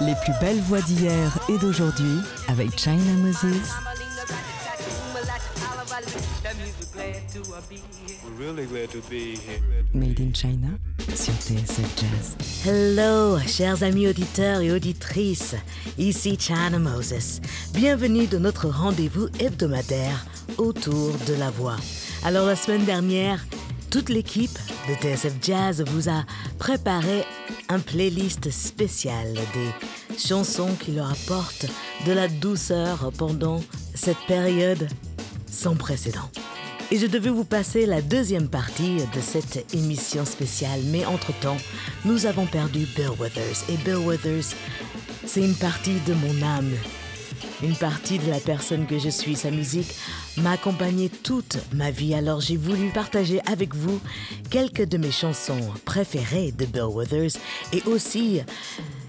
Les plus belles voix d'hier et d'aujourd'hui avec China Moses. Made in China sur TSF Jazz. Hello, chers amis auditeurs et auditrices. Ici China Moses. Bienvenue dans notre rendez-vous hebdomadaire autour de la voix. Alors, la semaine dernière, toute l'équipe de TSF Jazz vous a préparé un playlist spécial des chansons qui leur apportent de la douceur pendant cette période sans précédent. Et je devais vous passer la deuxième partie de cette émission spéciale, mais entre-temps, nous avons perdu Bill Withers. Et Bill Withers, c'est une partie de mon âme, une partie de la personne que je suis. Sa musique m'a accompagné toute ma vie, alors j'ai voulu partager avec vous quelques de mes chansons préférées de Bill Withers. Et aussi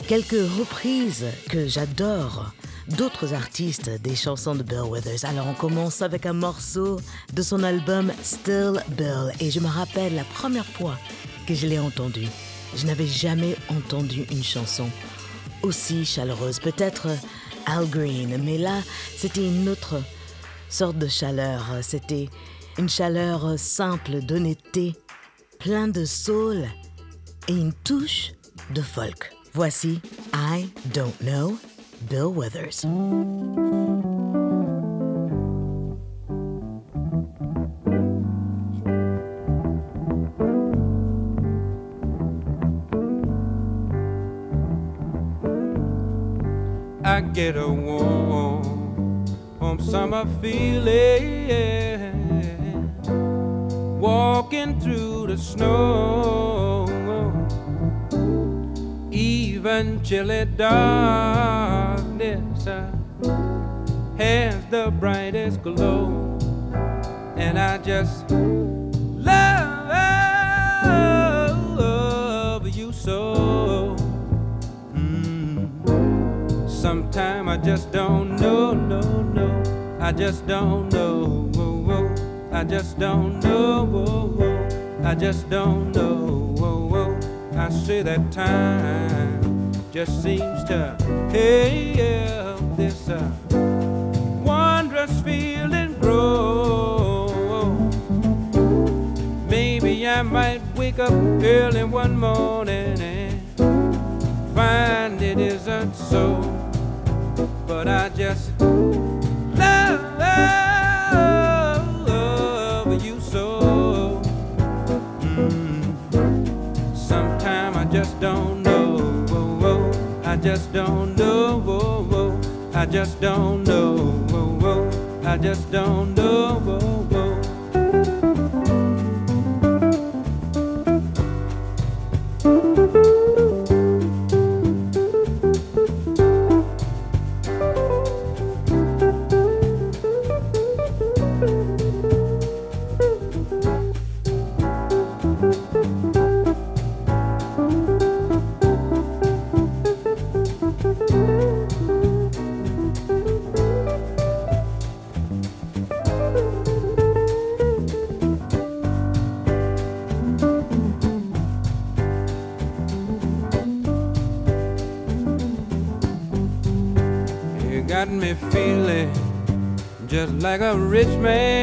quelques reprises que j'adore d'autres artistes des chansons de Bill Withers. Alors on commence avec un morceau de son album Still Bill et je me rappelle la première fois que je l'ai entendu. Je n'avais jamais entendu une chanson aussi chaleureuse. Peut-être Al Green, mais là c'était une autre sorte de chaleur. C'était une chaleur simple d'honnêteté, plein de soul et une touche de folk. Voici I Don't Know Bill Withers. I get a warm, warm summer feeling walking through the snow. Even chilly darkness uh, has the brightest glow, and I just love you so. Mm. Sometime I just don't know, no, no. I just don't know. I just don't know. I just don't know. I say that time just seems to hey yeah, this uh, wondrous feeling grow. Maybe I might wake up early one morning and find it isn't so. But I just love you so. Mm. Sometime I just don't know. I just don't know. Just don't know. I just don't know. Like a rich man.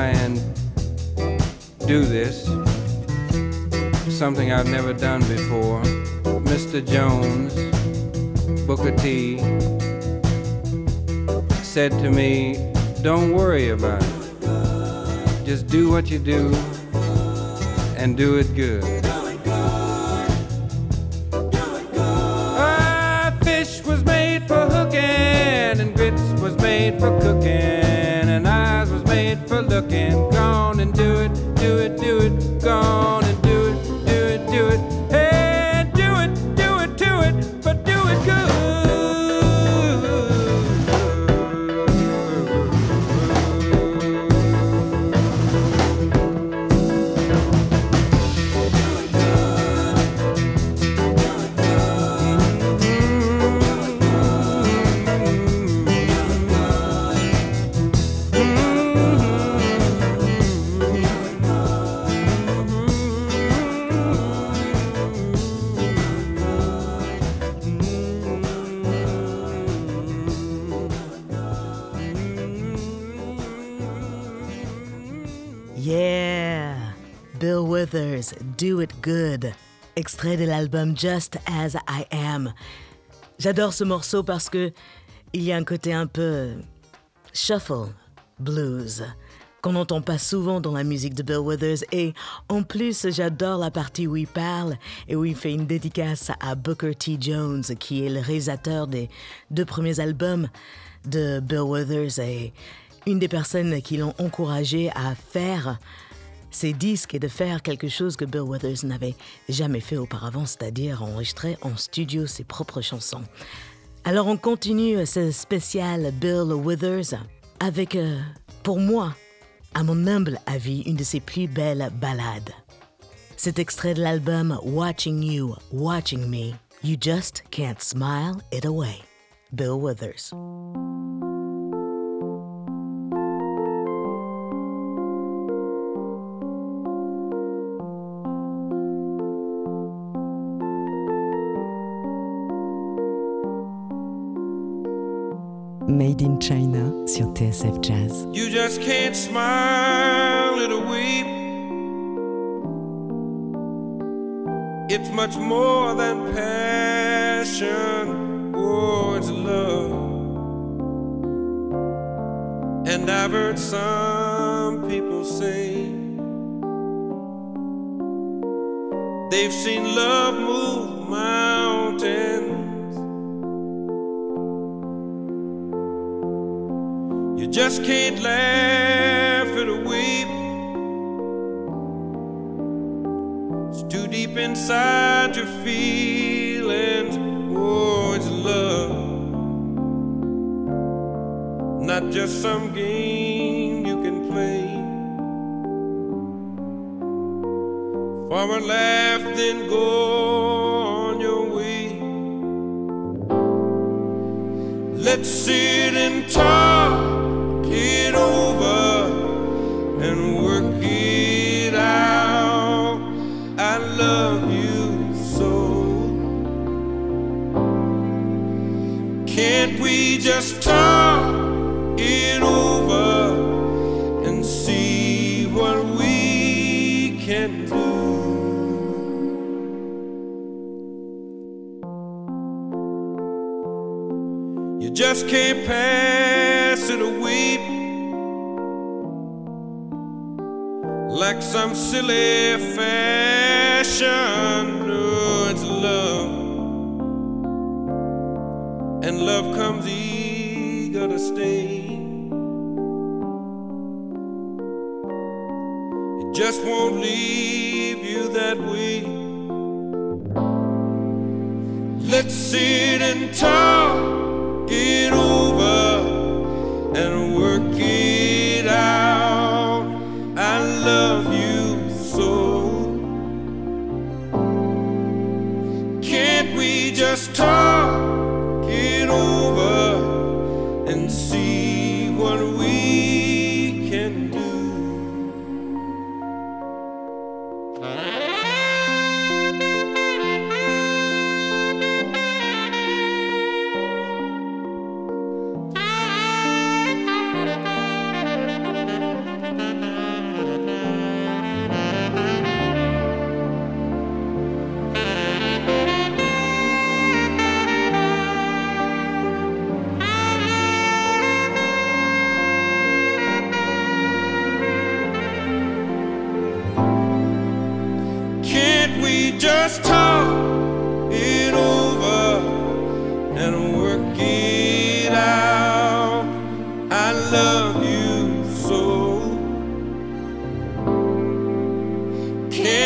Try and do this, something I've never done before, Mr. Jones, Booker T, said to me, Don't worry about it. Just do what you do and do it good. Looking. De l'album Just As I Am. J'adore ce morceau parce que il y a un côté un peu shuffle blues qu'on n'entend pas souvent dans la musique de Bill Withers et en plus j'adore la partie où il parle et où il fait une dédicace à Booker T. Jones qui est le réalisateur des deux premiers albums de Bill Withers et une des personnes qui l'ont encouragé à faire ces disques et de faire quelque chose que Bill Withers n'avait jamais fait auparavant, c'est-à-dire enregistrer en studio ses propres chansons. Alors on continue ce spécial Bill Withers avec, euh, pour moi, à mon humble avis, une de ses plus belles ballades. Cet extrait de l'album Watching You, Watching Me, You Just Can't Smile It Away. Bill Withers. Made in China sur TSF Jazz. You just can't smile it away. It's much more than passion, oh, it's love. And I've heard some people say they've seen love move just can't laugh it away. It's too deep inside your feelings. Oh, it's love. Not just some game you can play. For a laugh, then go on your way. Let's sit and talk You just can't pass it away like some silly fashion. No, it's love, and love comes eager to stay. It just won't leave you that way. Let's sit and talk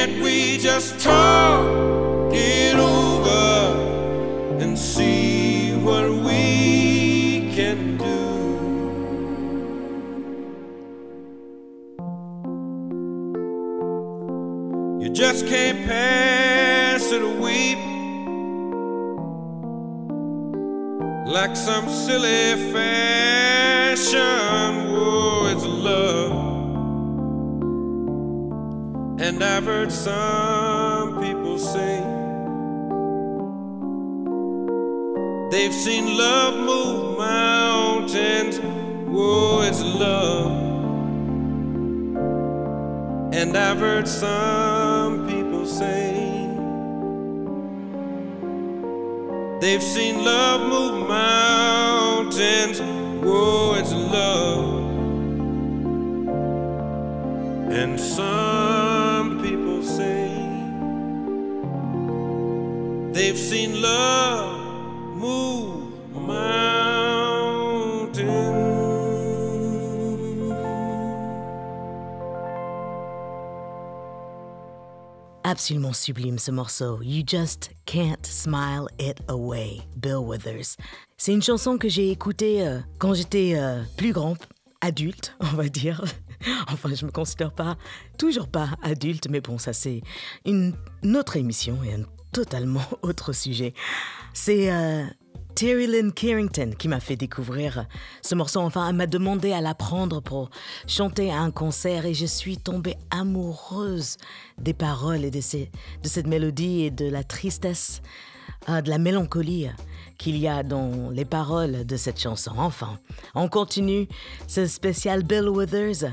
Can't we just talk it over and see what we can do? You just can't pass it a weep like some silly fashion. And I've heard some people say they've seen love move mountains. Whoa, it's love. And I've heard some people say they've seen love move mountains. Whoa, it's love. And some Absolument sublime ce morceau. You just can't smile it away, Bill Withers. C'est une chanson que j'ai écoutée euh, quand j'étais euh, plus grand, adulte, on va dire. enfin, je me considère pas, toujours pas adulte, mais bon, ça c'est une, une autre émission et un totalement autre sujet. C'est euh, Terry Lynn Carrington qui m'a fait découvrir ce morceau. Enfin, elle m'a demandé à l'apprendre pour chanter à un concert et je suis tombée amoureuse des paroles et de, ces- de cette mélodie et de la tristesse, euh, de la mélancolie qu'il y a dans les paroles de cette chanson. Enfin, on continue ce spécial Bill Withers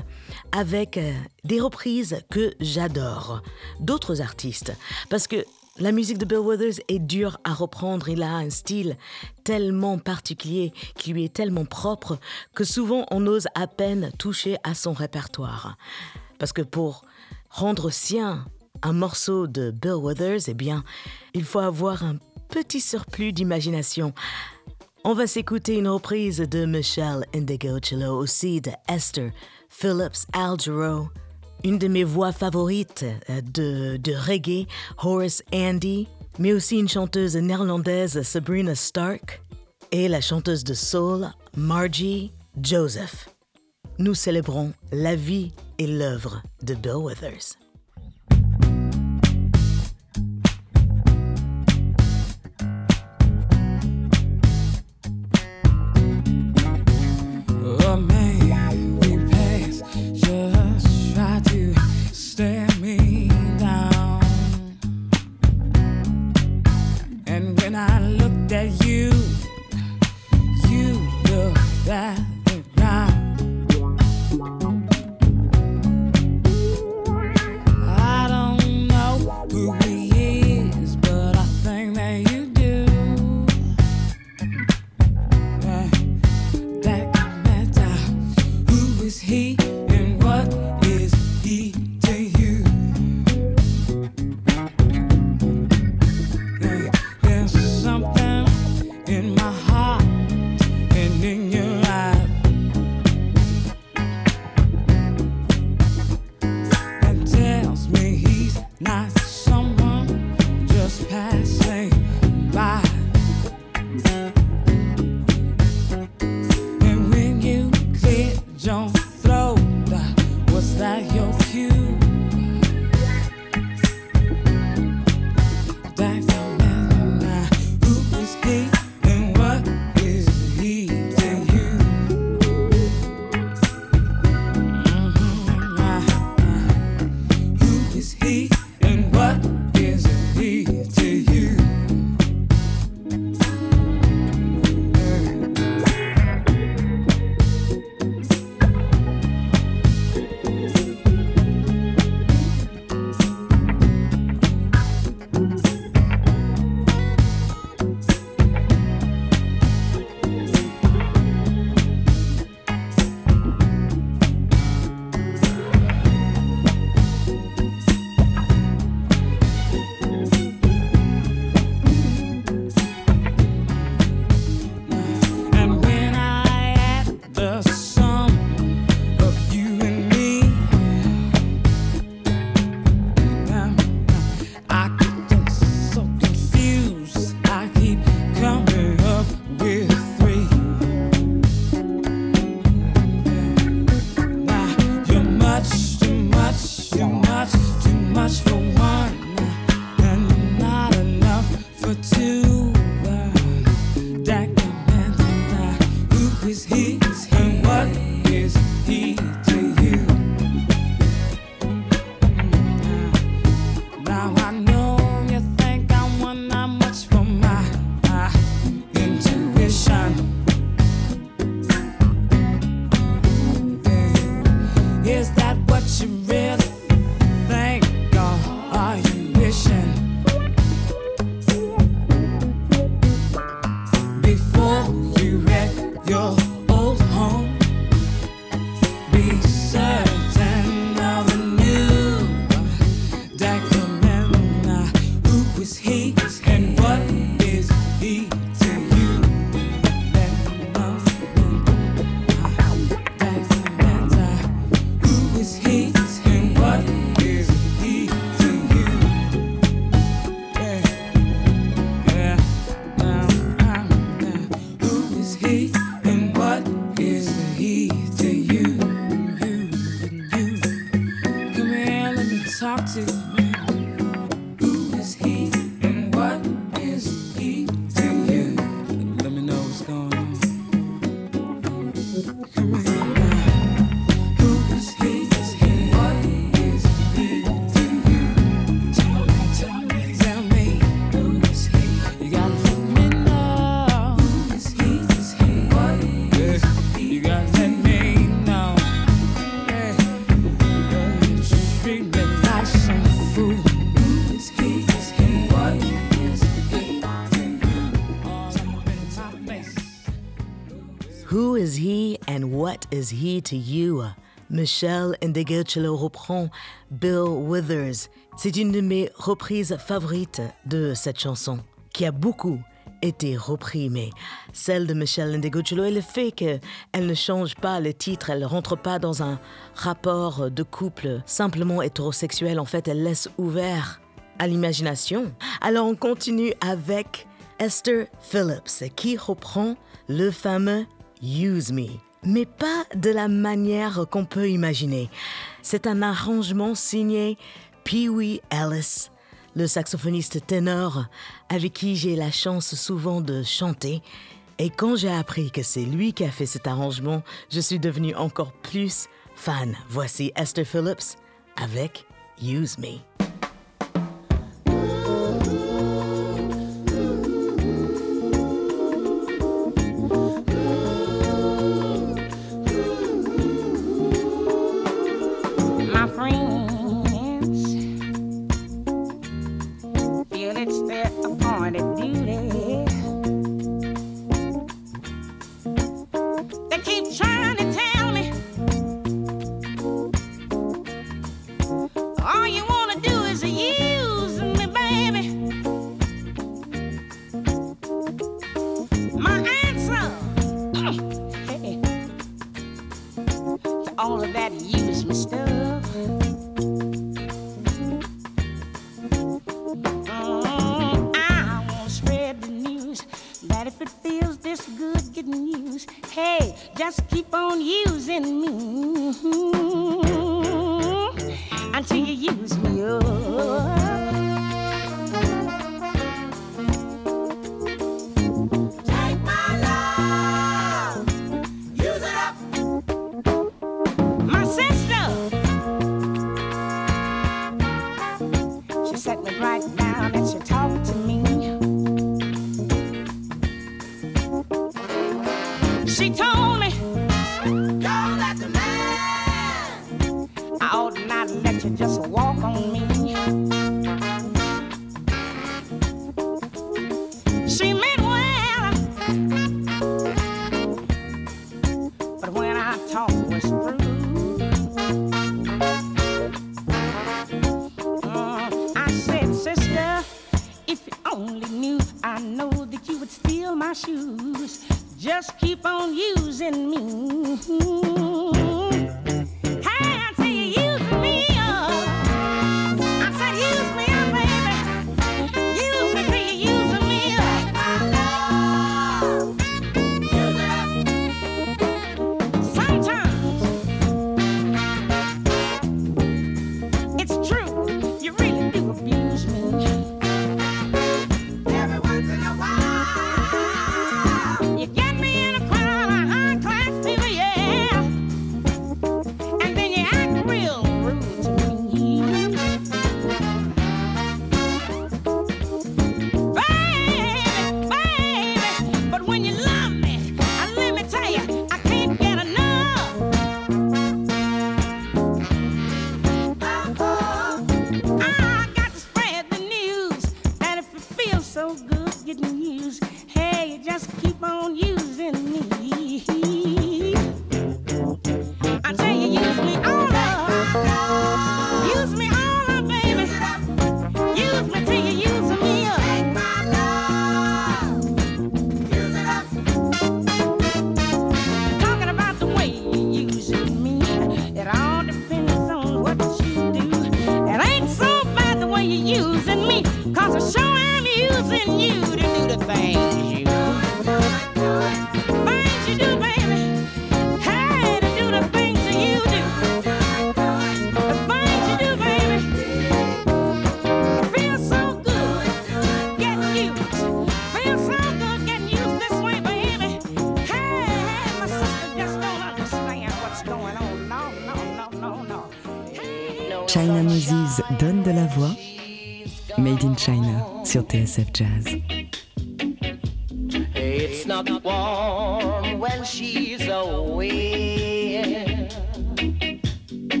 avec euh, des reprises que j'adore d'autres artistes parce que la musique de Bill Withers est dure à reprendre. Il a un style tellement particulier, qui lui est tellement propre, que souvent on ose à peine toucher à son répertoire. Parce que pour rendre sien un morceau de Bill Withers, eh bien, il faut avoir un petit surplus d'imagination. On va s'écouter une reprise de Michelle Indigo-Cello, aussi de Esther Phillips Algero, une de mes voix favorites euh, de, de reggae, Horace Andy, mais aussi une chanteuse néerlandaise, Sabrina Stark, et la chanteuse de soul, Margie Joseph. Nous célébrons la vie et l'œuvre de Bill Withers. Looked is he to you? Michelle Ndegeocello reprend Bill Withers. C'est une de mes reprises favorites de cette chanson, qui a beaucoup été repris, mais celle de Michelle Ndegeocello est le fait qu'elle ne change pas le titre, elle ne rentre pas dans un rapport de couple simplement hétérosexuel. En fait, elle laisse ouvert à l'imagination. Alors on continue avec Esther Phillips qui reprend le fameux Use Me mais pas de la manière qu'on peut imaginer. C'est un arrangement signé Pee Wee Ellis, le saxophoniste ténor avec qui j'ai la chance souvent de chanter. Et quand j'ai appris que c'est lui qui a fait cet arrangement, je suis devenue encore plus fan. Voici Esther Phillips avec Use Me. Made in China sur TSF Jazz. It's not warm when she's away.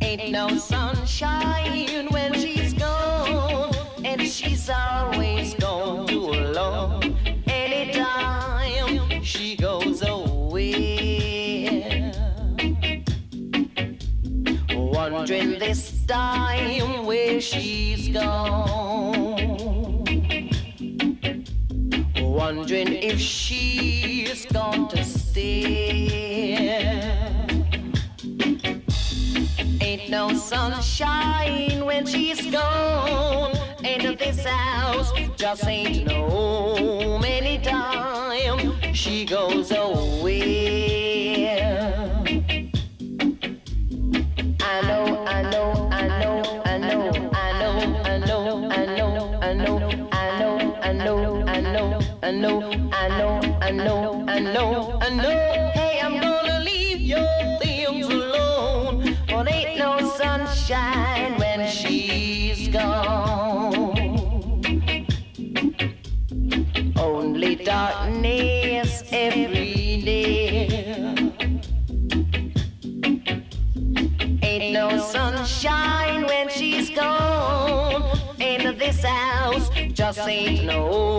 Ain't no sunshine sunshine when she's gone. Ain't this house just ain't no many anytime she goes away. I know, I know, I know, I know, I know, I know, I know, I know, I know, I know, I know, I know, I know, I know, I know, I know. No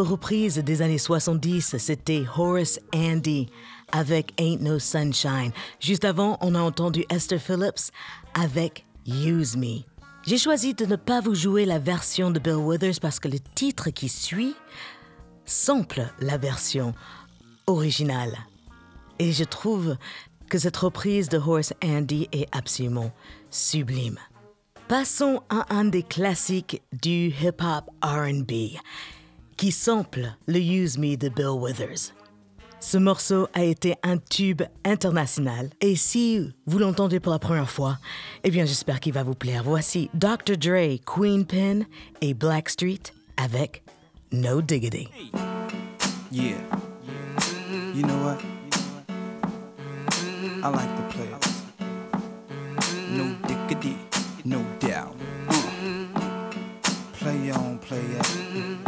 reprise des années 70, c'était Horace Andy avec Ain't No Sunshine. Juste avant, on a entendu Esther Phillips avec Use Me. J'ai choisi de ne pas vous jouer la version de Bill Withers parce que le titre qui suit sample la version originale. Et je trouve que cette reprise de Horace Andy est absolument sublime. Passons à un des classiques du hip-hop RB qui sample le Use Me de Bill Withers. Ce morceau a été un tube international et si vous l'entendez pour la première fois, eh bien j'espère qu'il va vous plaire. Voici Dr. Dre, Queen Pen et Blackstreet avec No Diggity. Yeah. You know what? I like the players. No diggity, no doubt. Uh. Play on, play it.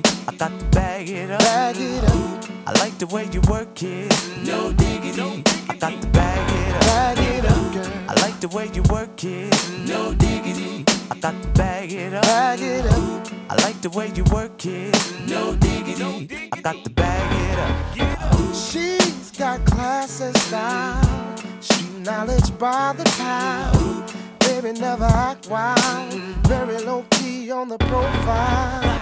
I got to bag it up. Bag it up. I like the way you work it. No diggity. I got to bag it up. Bag it up, girl. I like the way you work it. No diggity. I got to bag it up. Bag it up. I like the way you work it. No diggity. I got to bag it up. She's got class and style, street knowledge by the pound. Baby never act wild, very low key on the profile.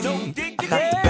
diggity. I got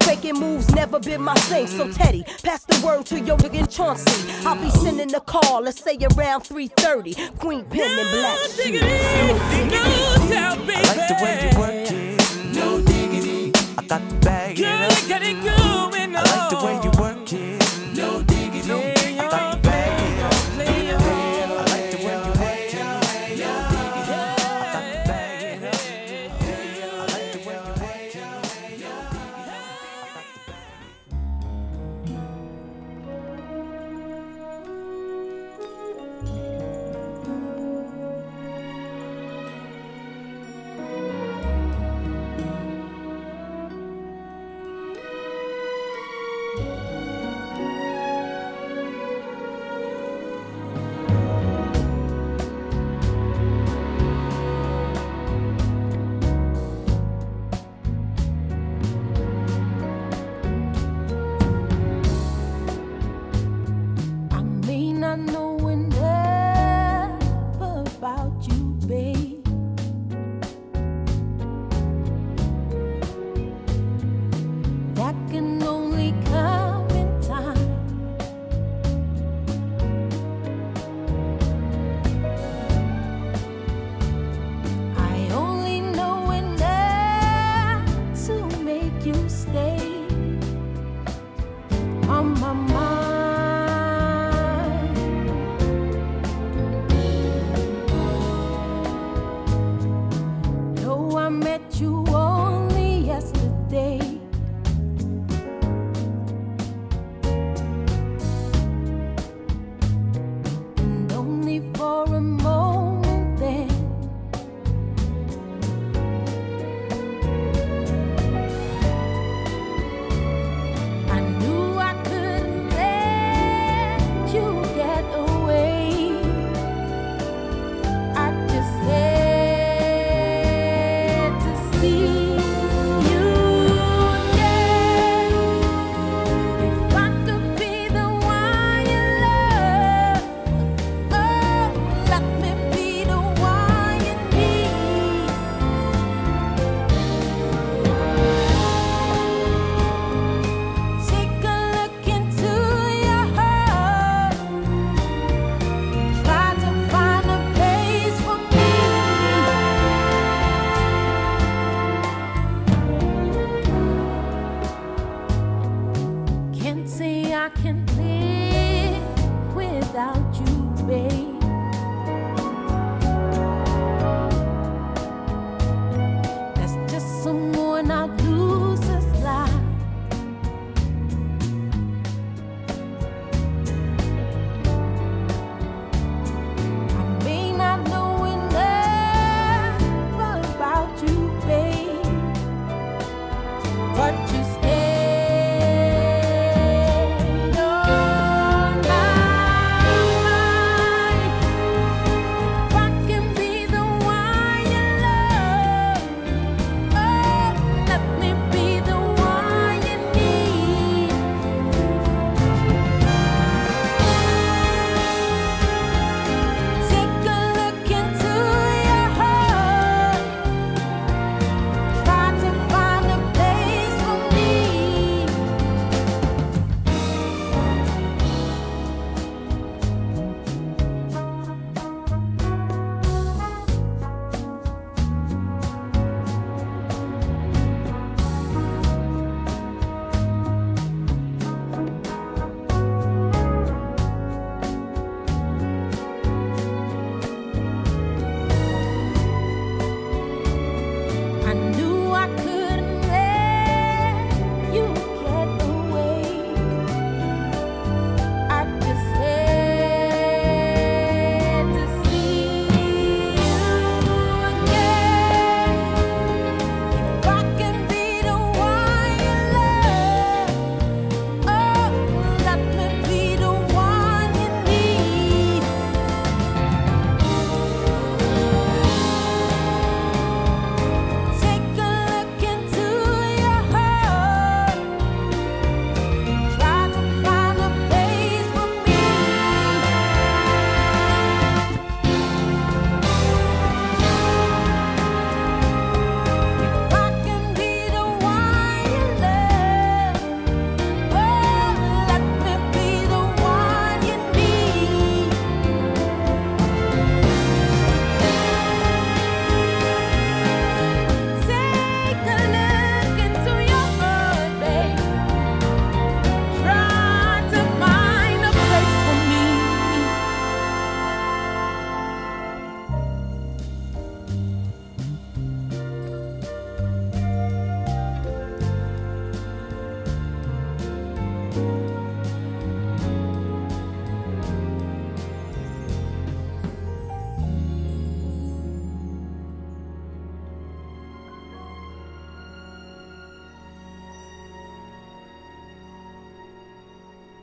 Faking moves never been my thing. So Teddy, pass the word to your nigga Chauncey. I'll be sending a call, let's say around 3:30. Queen Pen and Black Shoes. I like the way you work it, no diggity. I got to bag it up. I like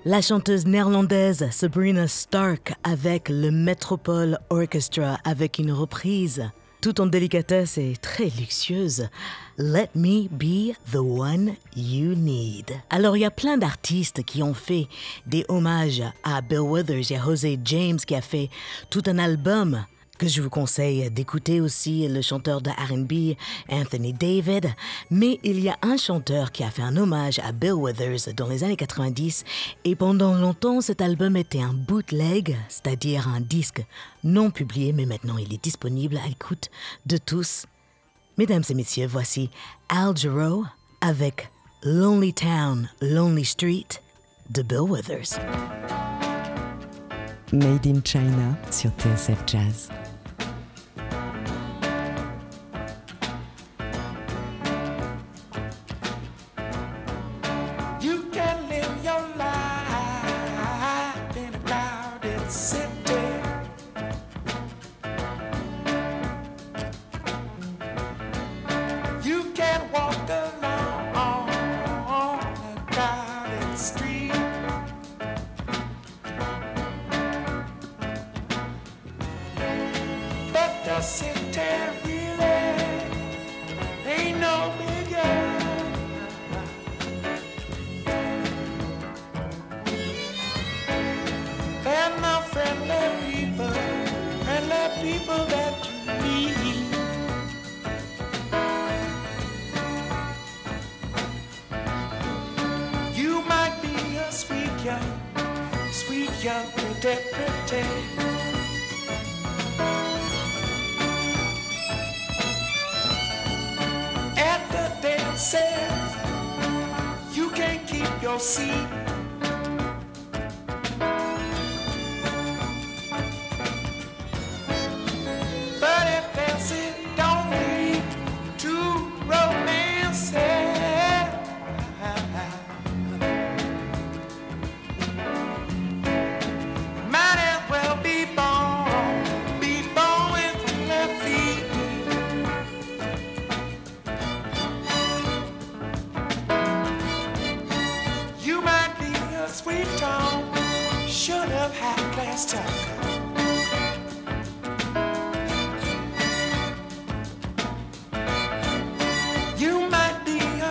La chanteuse néerlandaise Sabrina Stark avec le Metropole Orchestra avec une reprise tout en délicatesse et très luxueuse. Let me be the one you need. Alors il y a plein d'artistes qui ont fait des hommages à Bill Withers. Il y a Jose James qui a fait tout un album que je vous conseille d'écouter aussi le chanteur de RB Anthony David, mais il y a un chanteur qui a fait un hommage à Bill Withers dans les années 90 et pendant longtemps cet album était un bootleg, c'est-à-dire un disque non publié, mais maintenant il est disponible à l'écoute de tous. Mesdames et messieurs, voici Al Jarreau avec Lonely Town, Lonely Street de Bill Withers. Made in China sur TSF Jazz. calcinha.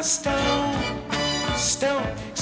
Stone, stone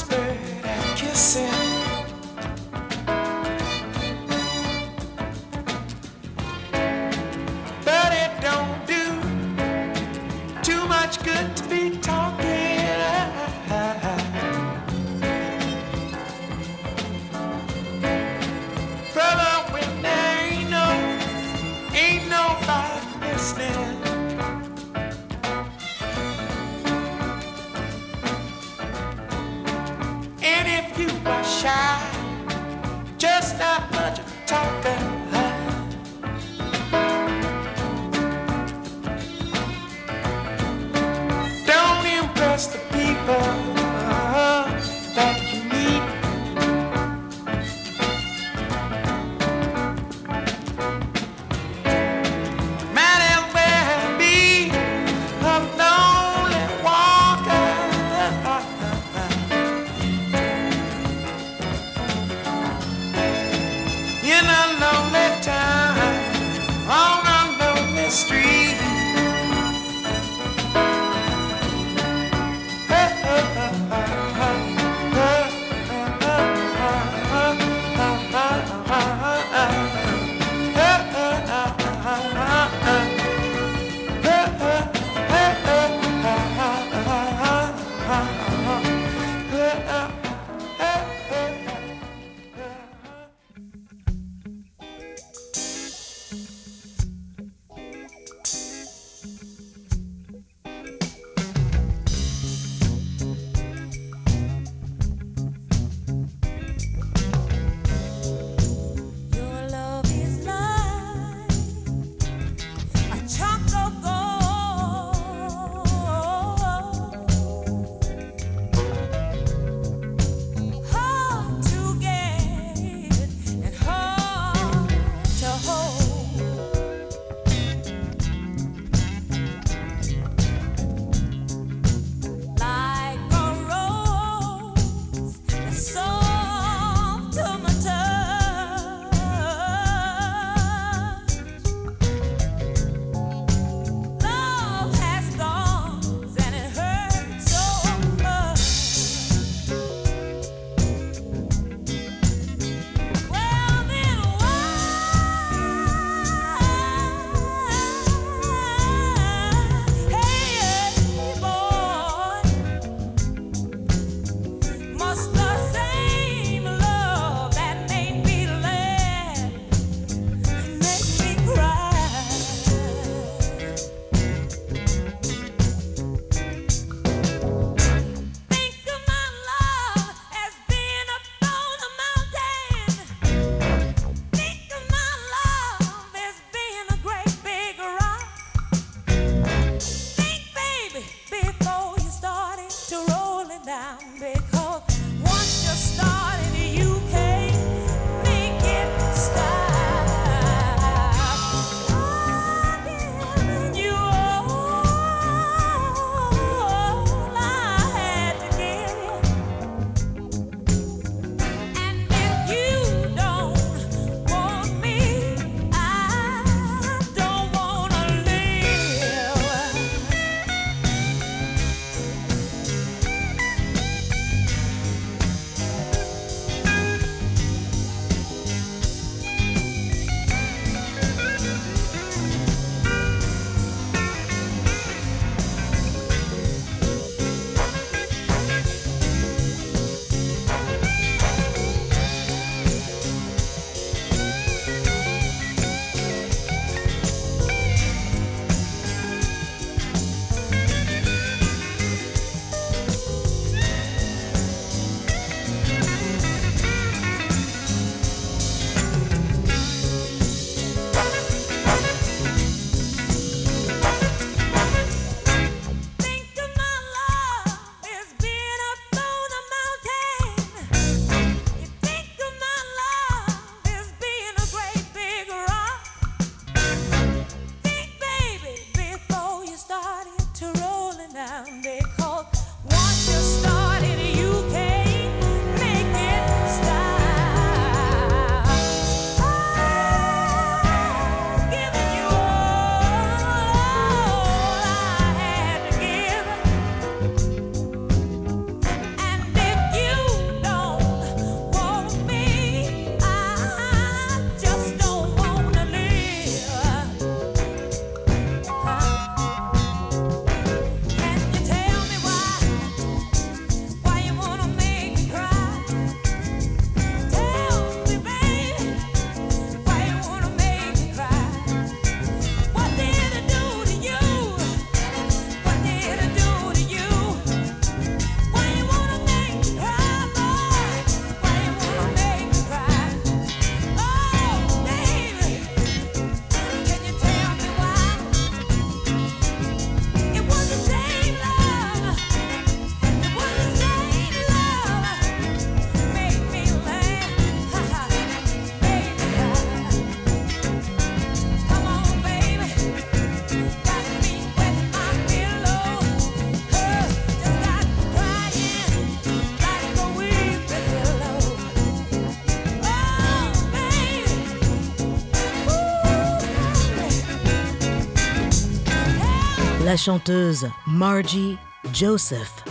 la chanteuse Margie Joseph,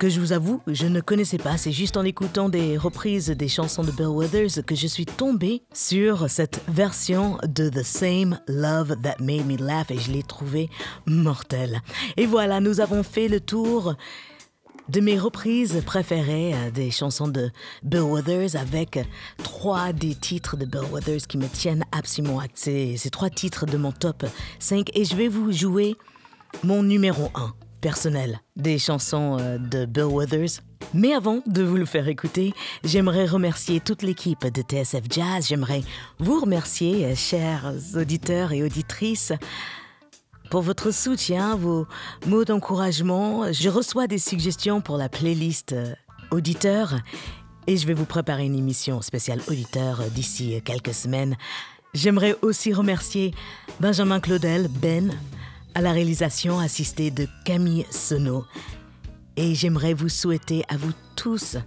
que je vous avoue, je ne connaissais pas. C'est juste en écoutant des reprises des chansons de Bill Withers que je suis tombée sur cette version de The Same Love That Made Me Laugh et je l'ai trouvée mortelle. Et voilà, nous avons fait le tour de mes reprises préférées euh, des chansons de Bill Withers avec trois des titres de Bill Withers qui me tiennent absolument à ces, ces trois titres de mon top 5 et je vais vous jouer mon numéro 1 personnel des chansons euh, de Bill Withers. Mais avant de vous le faire écouter, j'aimerais remercier toute l'équipe de TSF Jazz. J'aimerais vous remercier, euh, chers auditeurs et auditrices, pour votre soutien, vos mots d'encouragement. Je reçois des suggestions pour la playlist euh, auditeur et je vais vous préparer une émission spéciale auditeur d'ici quelques semaines. J'aimerais aussi remercier Benjamin Claudel, Ben, à la réalisation assistée de Camille Senot. Et j'aimerais vous souhaiter à vous tous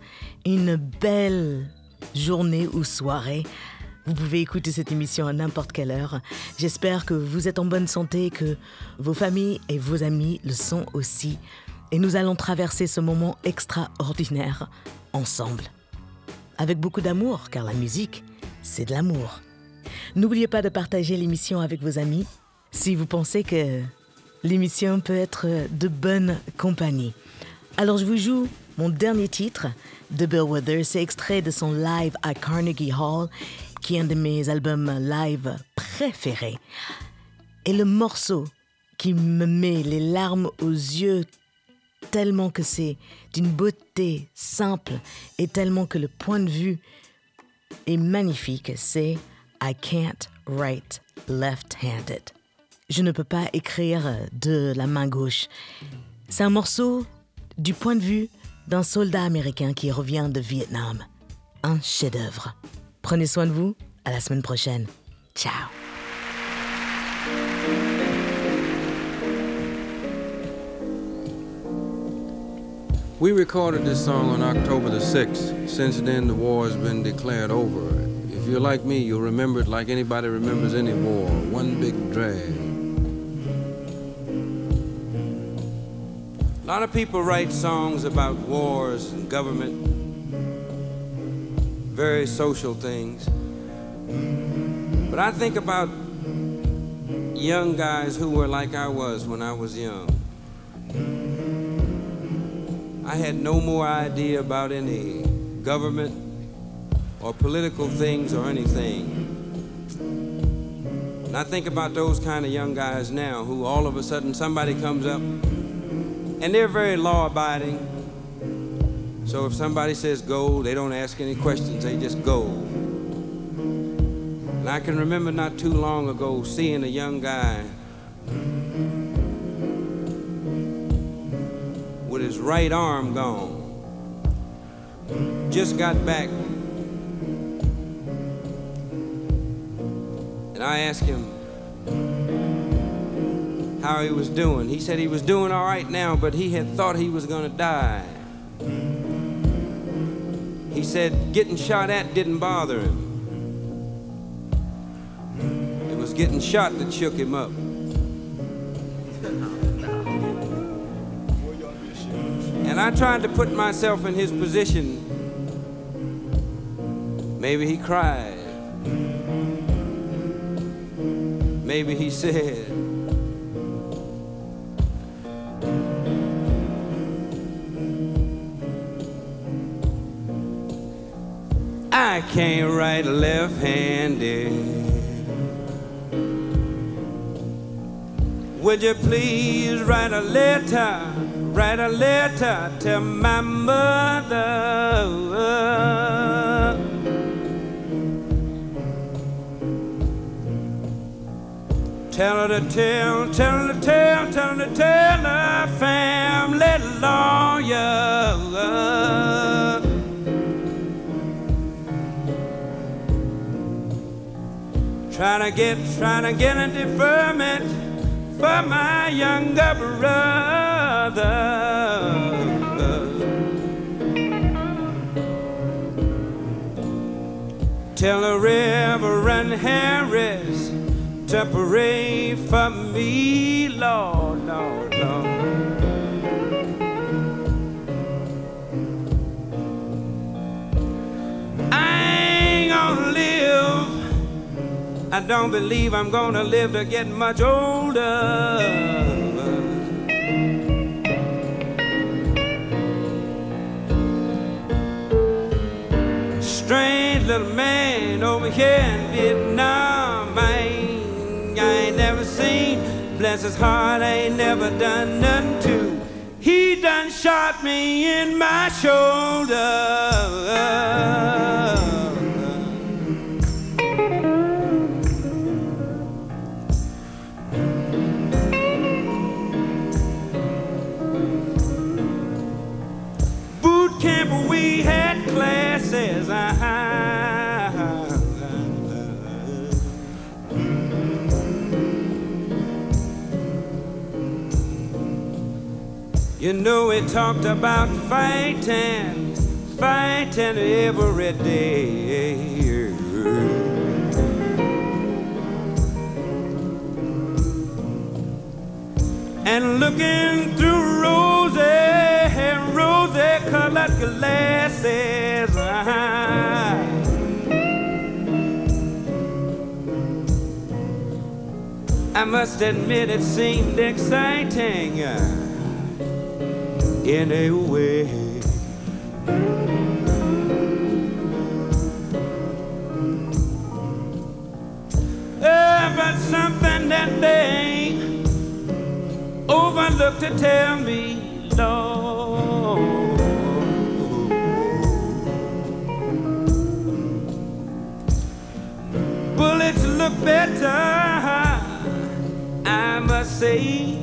une belle journée ou soirée. Vous pouvez écouter cette émission à n'importe quelle heure. J'espère que vous êtes en bonne santé, que vos familles et vos amis le sont aussi. Et nous allons traverser ce moment extraordinaire ensemble. Avec beaucoup d'amour, car la musique, c'est de l'amour. N'oubliez pas de partager l'émission avec vos amis si vous pensez que l'émission peut être de bonne compagnie. Alors je vous joue mon dernier titre de Bill Withers, c'est extrait de son live à Carnegie Hall, qui est un de mes albums live préférés. Et le morceau qui me met les larmes aux yeux tellement que c'est d'une beauté simple et tellement que le point de vue est magnifique, c'est I can't write left-handed. Je ne peux pas écrire de la main gauche. C'est un morceau du point de vue d'un soldat américain qui revient de Vietnam. Un chef-d'œuvre. Prenez soin de vous. À la semaine prochaine. Ciao. We recorded this song on October the 6th. Since then, the war has been declared over. If you're like me, you'll remember it like anybody remembers any war one big drag. A lot of people write songs about wars and government, very social things. But I think about young guys who were like I was when I was young. I had no more idea about any government or political things or anything. And I think about those kind of young guys now who all of a sudden somebody comes up and they're very law abiding. So if somebody says go, they don't ask any questions, they just go. And I can remember not too long ago seeing a young guy with his right arm gone. Just got back. And I asked him how he was doing. He said he was doing all right now, but he had thought he was going to die. He said getting shot at didn't bother him. It was getting shot that shook him up. And I tried to put myself in his position. Maybe he cried. Maybe he said, I can't write left handed. Would you please write a letter, write a letter to my mother? Tell her to tell, tell her to tell, tell her to tell her family lawyer. Trying to get, trying to get a deferment for my younger brother. Tell the Reverend Harris to pray for me, Lord, Lord. Lord. I don't believe I'm gonna live to get much older. Strange little man over here in Vietnam. I ain't, I ain't never seen. Bless his heart, I ain't never done nothing to. He done shot me in my shoulder. You know, we talked about fighting, fighting every day. And looking through rosy, rosy colored glasses. I must admit it seemed exciting in a way. Uh, but something that they overlooked to tell me, Lord. Bullets look better, I must say.